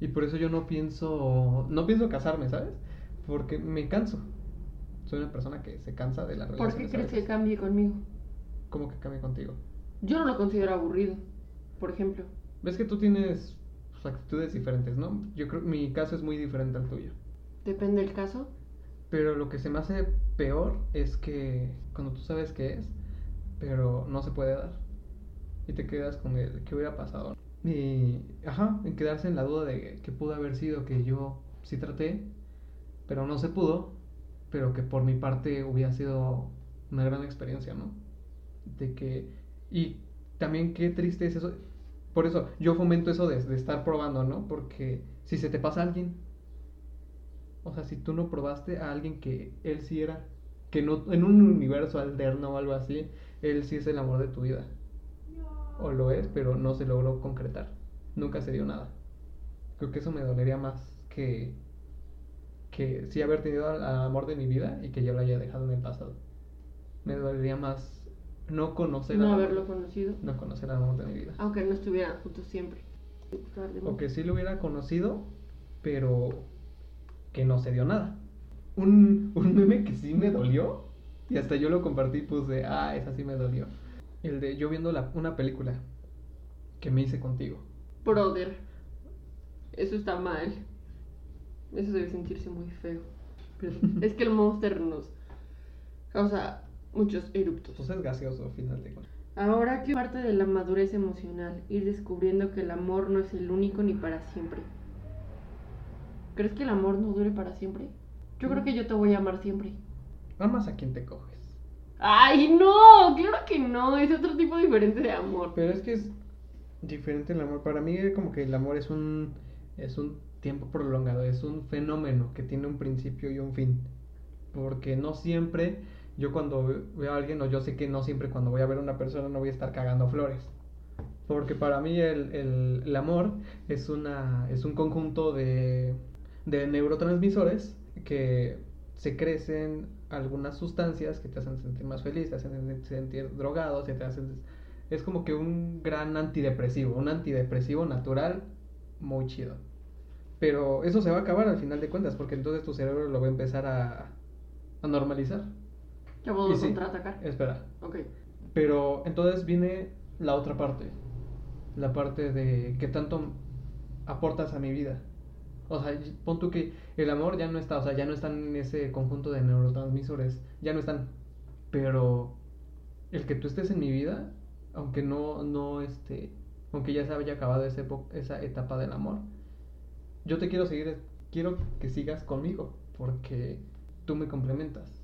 Y por eso yo no pienso, no pienso casarme, ¿sabes? Porque me canso. Soy una persona que se cansa de la ¿Por relación. qué crees que cambie conmigo? ¿Cómo que cambie contigo? Yo no lo considero aburrido, por ejemplo. Ves que tú tienes pues, actitudes diferentes, ¿no? Yo creo que mi caso es muy diferente al tuyo. Depende del caso. Pero lo que se me hace peor es que cuando tú sabes qué es, pero no se puede dar. Y te quedas con el qué hubiera pasado. Y, ajá, en quedarse en la duda de que pudo haber sido que yo sí traté, pero no se pudo, pero que por mi parte hubiera sido una gran experiencia, ¿no? De que, y también qué triste es eso. Por eso yo fomento eso de, de estar probando, ¿no? Porque si se te pasa a alguien, o sea, si tú no probaste a alguien que él sí era, que no, en un universo alterno o algo así, él sí es el amor de tu vida. O lo es, pero no se logró concretar. Nunca se dio nada. Creo que eso me dolería más que, que sí haber tenido al, amor de mi vida y que yo lo haya dejado en el pasado. Me dolería más no conocer No al- haberlo conocido. no conocer al amor de mi vida. Aunque no estuvieran juntos siempre. O que sí lo hubiera conocido, pero que no se dio nada. Un, un meme que sí me dolió, y hasta yo lo compartí, puse, ah, esa sí me dolió. El de yo viendo la, una película que me hice contigo. Brother. Eso está mal. Eso debe sentirse muy feo. Pero es que el monster nos causa muchos eruptos. Pues es gaseoso, al final de cuentas. Ahora que parte de la madurez emocional, ir descubriendo que el amor no es el único ni para siempre. ¿Crees que el amor no dure para siempre? Yo creo que yo te voy a amar siempre. Amas a quien te coges. ¡Ay, no! Claro que no, es otro tipo diferente de amor. Pero es que es diferente el amor. Para mí como que el amor es un es un tiempo prolongado, es un fenómeno que tiene un principio y un fin. Porque no siempre yo cuando ve- veo a alguien o yo sé que no siempre cuando voy a ver a una persona no voy a estar cagando flores. Porque para mí el, el- el amor es una es un conjunto de, de neurotransmisores que se crecen algunas sustancias que te hacen sentir más feliz, te hacen sentir drogado, te hacen es como que un gran antidepresivo, un antidepresivo natural muy chido. Pero eso se va a acabar al final de cuentas, porque entonces tu cerebro lo va a empezar a, a normalizar. Ya puedo Y sí. contraatacar. Espera. Ok. Pero entonces viene la otra parte. La parte de qué tanto aportas a mi vida. O sea, pon tú que el amor ya no está, o sea, ya no están en ese conjunto de neurotransmisores, ya no están. Pero el que tú estés en mi vida, aunque no, no, este, aunque ya se haya acabado esa etapa del amor, yo te quiero seguir, quiero que sigas conmigo, porque tú me complementas,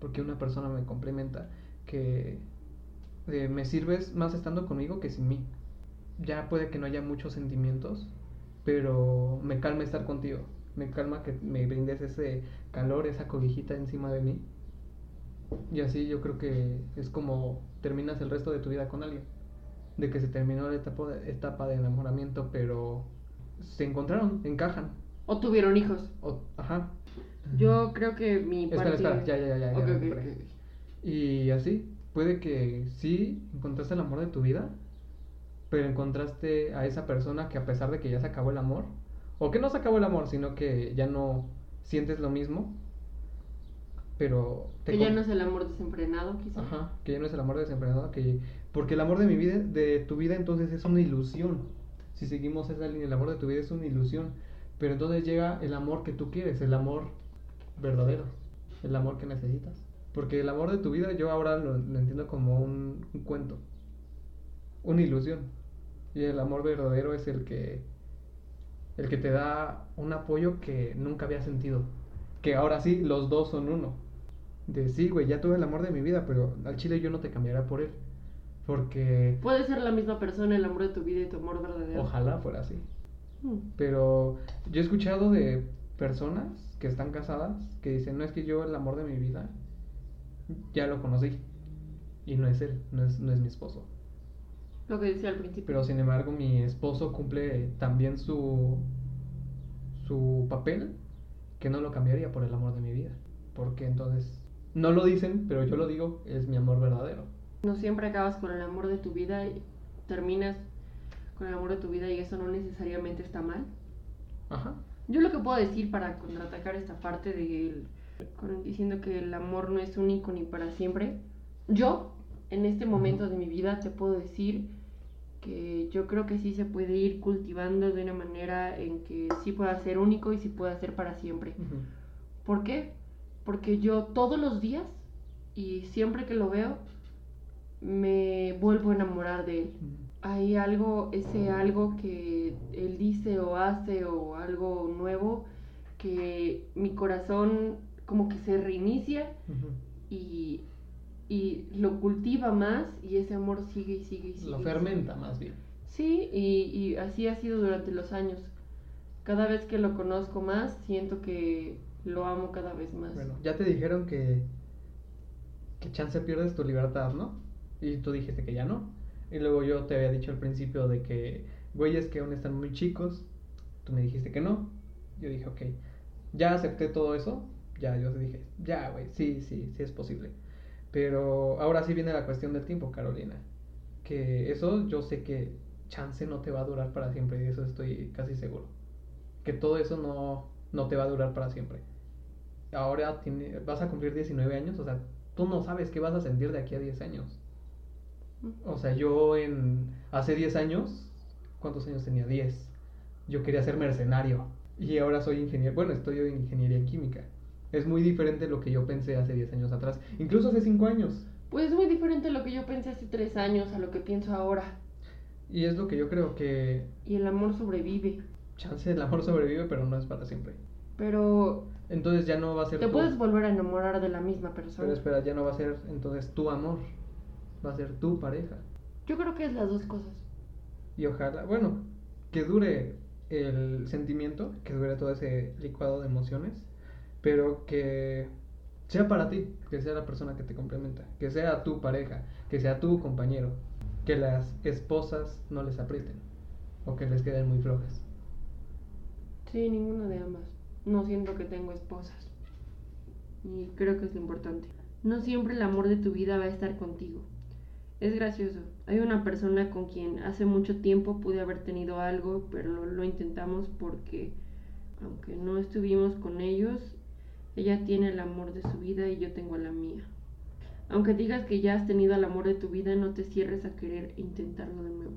porque una persona me complementa, que eh, me sirves más estando conmigo que sin mí. Ya puede que no haya muchos sentimientos, pero me calma estar contigo, me calma que me brindes ese calor, esa cobijita encima de mí. Y así yo creo que es como terminas el resto de tu vida con alguien. De que se terminó la etapa de, etapa de enamoramiento, pero se encontraron, encajan. O tuvieron hijos. O- ajá. Yo creo que mi Espera, parte... espera, ya, ya, ya, ya, ya Ok, me ok, recuperé. ok. Y así, puede que sí encontraste el amor de tu vida, pero encontraste a esa persona que a pesar de que ya se acabó el amor, o que no se acabó el amor, sino que ya no sientes lo mismo, pero te Que ya no es el amor desenfrenado, quizás. Ajá, que ya no es el amor desenfrenado, que porque el amor de mi vida, de tu vida entonces es una ilusión. Si seguimos esa línea, el amor de tu vida es una ilusión, pero entonces llega el amor que tú quieres, el amor verdadero, el amor que necesitas. Porque el amor de tu vida yo ahora lo, lo entiendo como un, un cuento, una ilusión. Y el amor verdadero es el que el que te da un apoyo que nunca había sentido. Que ahora sí, los dos son uno. De sí, güey, ya tuve el amor de mi vida, pero al chile yo no te cambiará por él. Porque Puede ser la misma persona el amor de tu vida y tu amor verdadero. ojalá fuera así. Mm. Pero yo he escuchado de personas que están casadas que dicen, no es que yo el amor de mi vida ya lo conocí. Y no es él, no es, no es mi esposo. Lo que decía al principio. Pero sin embargo mi esposo cumple también su, su papel que no lo cambiaría por el amor de mi vida. Porque entonces, no lo dicen, pero yo lo digo, es mi amor verdadero. No siempre acabas con el amor de tu vida y terminas con el amor de tu vida y eso no necesariamente está mal. Ajá. Yo lo que puedo decir para contraatacar esta parte del con- diciendo que el amor no es único ni para siempre. Yo, en este momento de mi vida, te puedo decir que yo creo que sí se puede ir cultivando de una manera en que sí pueda ser único y sí pueda ser para siempre. ¿Por qué? Porque yo todos los días y siempre que lo veo me vuelvo a enamorar de él. Hay algo, ese algo que él dice o hace o algo nuevo que mi corazón como que se reinicia y, y lo cultiva más y ese amor sigue y sigue y sigue. Lo fermenta más bien. Sí, y, y así ha sido durante los años. Cada vez que lo conozco más, siento que lo amo cada vez más. Bueno, ya te dijeron que, que chance pierdes tu libertad, ¿no? Y tú dijiste que ya no. Y luego yo te había dicho al principio de que güeyes que aún están muy chicos, tú me dijiste que no. Yo dije, ok, ya acepté todo eso. Ya, yo te dije, ya, güey, sí, sí, sí es posible. Pero ahora sí viene la cuestión del tiempo, Carolina. Que eso yo sé que chance no te va a durar para siempre, y de eso estoy casi seguro. Que todo eso no, no te va a durar para siempre ahora tiene, vas a cumplir 19 años, o sea, tú no sabes qué vas a sentir de aquí a 10 años. O sea, yo en hace 10 años, ¿cuántos años tenía? 10. Yo quería ser mercenario y ahora soy ingeniero, bueno, estudio ingeniería química. Es muy diferente lo que yo pensé hace 10 años atrás, incluso hace 5 años. Pues es muy diferente lo que yo pensé hace tres años, a lo que pienso ahora. Y es lo que yo creo que Y el amor sobrevive. chance el amor sobrevive, pero no es para siempre. Pero Entonces ya no va a ser te tu- puedes volver a enamorar de la misma persona. Pero espera, ya no va a ser entonces tu amor, va a ser tu pareja. Yo creo que es las dos cosas. Y ojalá, bueno, que dure el sentimiento, que dure todo ese licuado de emociones, pero que sea para ti, que sea la persona que te complementa, que sea tu pareja, que sea tu compañero, que las esposas no les aprieten o que les queden muy flojas. Sí, ninguna de ambas. No siento que tengo esposas. Y creo que es lo importante. No siempre el amor de tu vida va a estar contigo. Es gracioso. Hay una persona con quien hace mucho tiempo pude haber tenido algo, pero lo, lo intentamos porque, aunque no estuvimos con ellos, ella tiene el amor de su vida y yo tengo la mía. Aunque digas que ya has tenido el amor de tu vida, no te cierres a querer intentarlo de nuevo.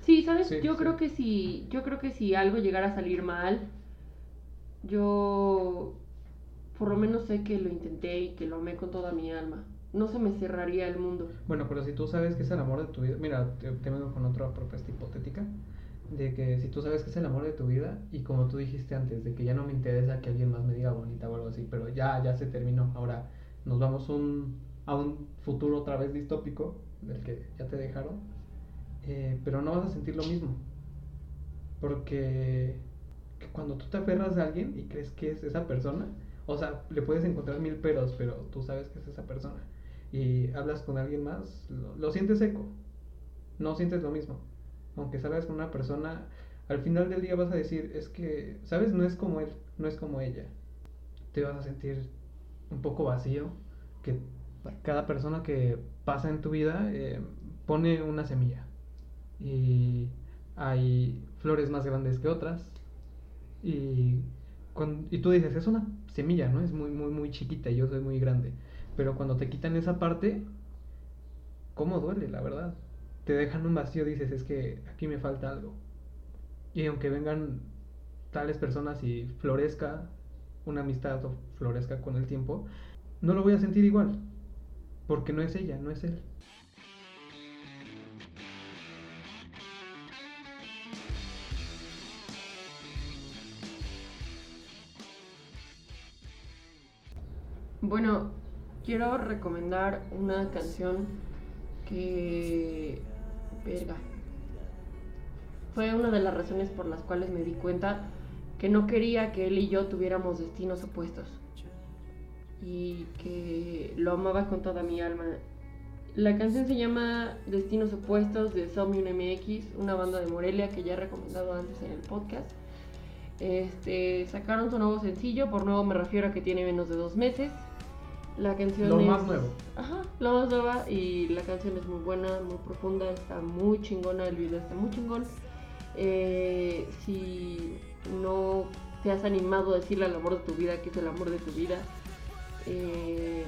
Sí, ¿sabes? Sí, yo sí. creo que si yo creo que si algo llegara a salir mal, yo por lo menos sé que lo intenté y que lo amé con toda mi alma. No se me cerraría el mundo. Bueno, pero si tú sabes que es el amor de tu vida, mira, te, vengo con otra propuesta hipotética, de que si tú sabes que es el amor de tu vida y como tú dijiste antes, de que ya no me interesa que alguien más me diga bonita o algo así, pero ya, ya se terminó, ahora nos vamos un, a un futuro otra vez distópico, del que ya te dejaron, eh, pero no vas a sentir lo mismo, porque que cuando tú te aferras a alguien y crees que es esa persona, o sea, le puedes encontrar mil peros, pero tú sabes que es esa persona y hablas con alguien más, lo, sientes seco. No sientes lo mismo. Aunque salgas con una persona, al final del día vas a decir, es que, ¿sabes? No es como él, no es como ella. Te vas a sentir un poco vacío, que cada persona que pasa en tu vida eh, pone una semilla. Y hay flores más grandes que otras. Y, cuan- y tú dices, es una semilla, ¿no? Es muy, muy, muy chiquita y yo soy muy grande. Pero cuando te quitan esa parte, ¿cómo duele, la verdad? Te dejan un vacío, dices, es que aquí me falta algo. Y aunque vengan tales personas y florezca una amistad o florezca con el tiempo, no lo voy a sentir igual. Porque no es ella, no es él. Bueno, quiero recomendar una canción que... Verga. Fue una de las razones por las cuales me di cuenta que no quería que él y yo tuviéramos destinos opuestos. Y que lo amaba con toda mi alma. La canción se llama Destinos Opuestos de Somnium MX, una banda de Morelia que ya he recomendado antes en el podcast. Este, sacaron su nuevo sencillo, por nuevo me refiero a que tiene menos de dos meses. La canción Lo es... más nuevo. Ajá, lo más nueva y la canción es muy buena, muy profunda, está muy chingona, el video está muy chingón. Eh, si no te has animado a decirle al amor de tu vida que es el amor de tu vida, eh,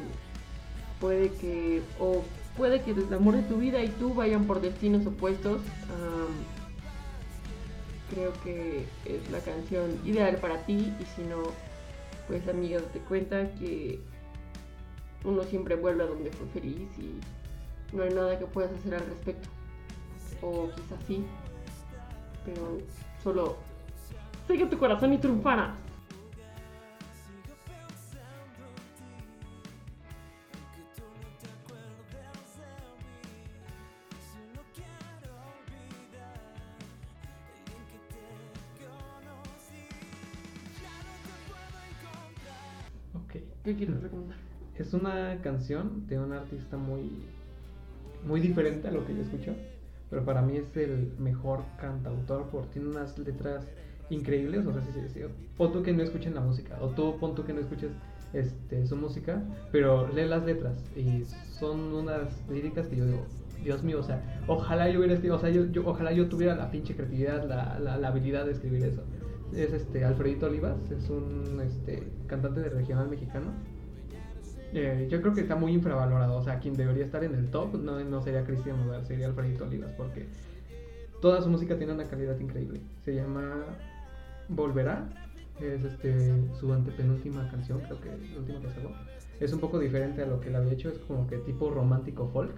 puede que, o puede que el amor de tu vida y tú vayan por destinos opuestos. creo que es la canción ideal para ti y si no, pues amiga, date cuenta que uno siempre vuelve a donde fue feliz y no hay nada que puedas hacer al respecto. O quizás sí, pero solo sigue tu corazón y triunfarás. Ok. ¿Qué quieres recomendar? Es una canción de un artista muy, muy diferente a lo que yo escucho, pero para mí es el mejor cantautor porque tiene unas letras increíbles. O sea, sí, sí. Pon tú que no escuchen la música, o tú pon tú que no escuches este, su música, pero lee las letras y son unas líricas que yo digo, Dios mío, o sea, ojalá yo hubiera o sea, yo, ojalá yo tuviera la pinche creatividad, la, la, la habilidad de escribir eso. Es este Alfredito Olivas, es un este, cantante de regional mexicano. Eh, yo creo que está muy infravalorado, o sea, quien debería estar en el top no, no sería Cristian Nodal, sería Alfredito Olivas, porque toda su música tiene una calidad increíble. Se llama Volverá, es este su antepenúltima canción, creo que la última que sacó. Es un poco diferente a lo que él había hecho, es como que tipo romántico folk.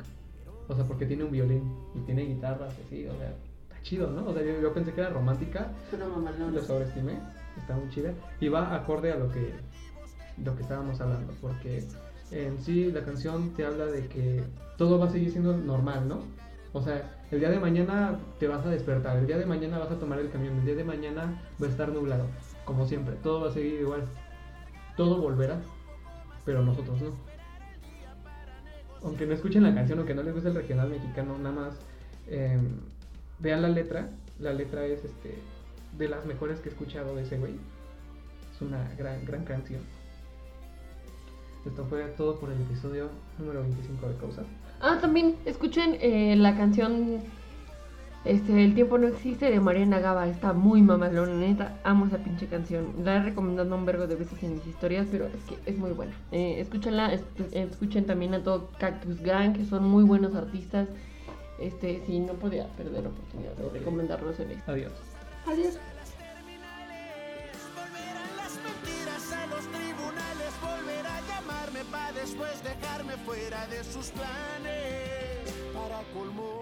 O sea, porque tiene un violín y tiene guitarras así, o sea, está chido, ¿no? O sea, yo, yo pensé que era romántica, Suena mamalón. lo sobreestimé, está muy chida y va acorde a lo que lo que estábamos hablando, porque en sí la canción te habla de que todo va a seguir siendo normal, ¿no? O sea, el día de mañana te vas a despertar, el día de mañana vas a tomar el camión, el día de mañana va a estar nublado, como siempre, todo va a seguir igual, todo volverá, pero nosotros no. Aunque no escuchen la canción, aunque no les guste el regional mexicano, nada más eh, vean la letra. La letra es este de las mejores que he escuchado de ese güey. Es una gran, gran canción. Esto fue todo por el episodio número 25 de Causa. Ah, también escuchen eh, la canción este, El tiempo no existe de Mariana Gaba. Está muy mamalona, neta. Amo esa pinche canción. La he recomendado un vergo de veces en mis historias, pero es que es muy buena. Eh, escúchenla, es- escuchen también a todo Cactus Gang, que son muy buenos artistas. Este, sí, no podía perder la oportunidad de recomendarlos en esto. Adiós. Adiós. Después dejarme fuera de sus planes. Para colmo,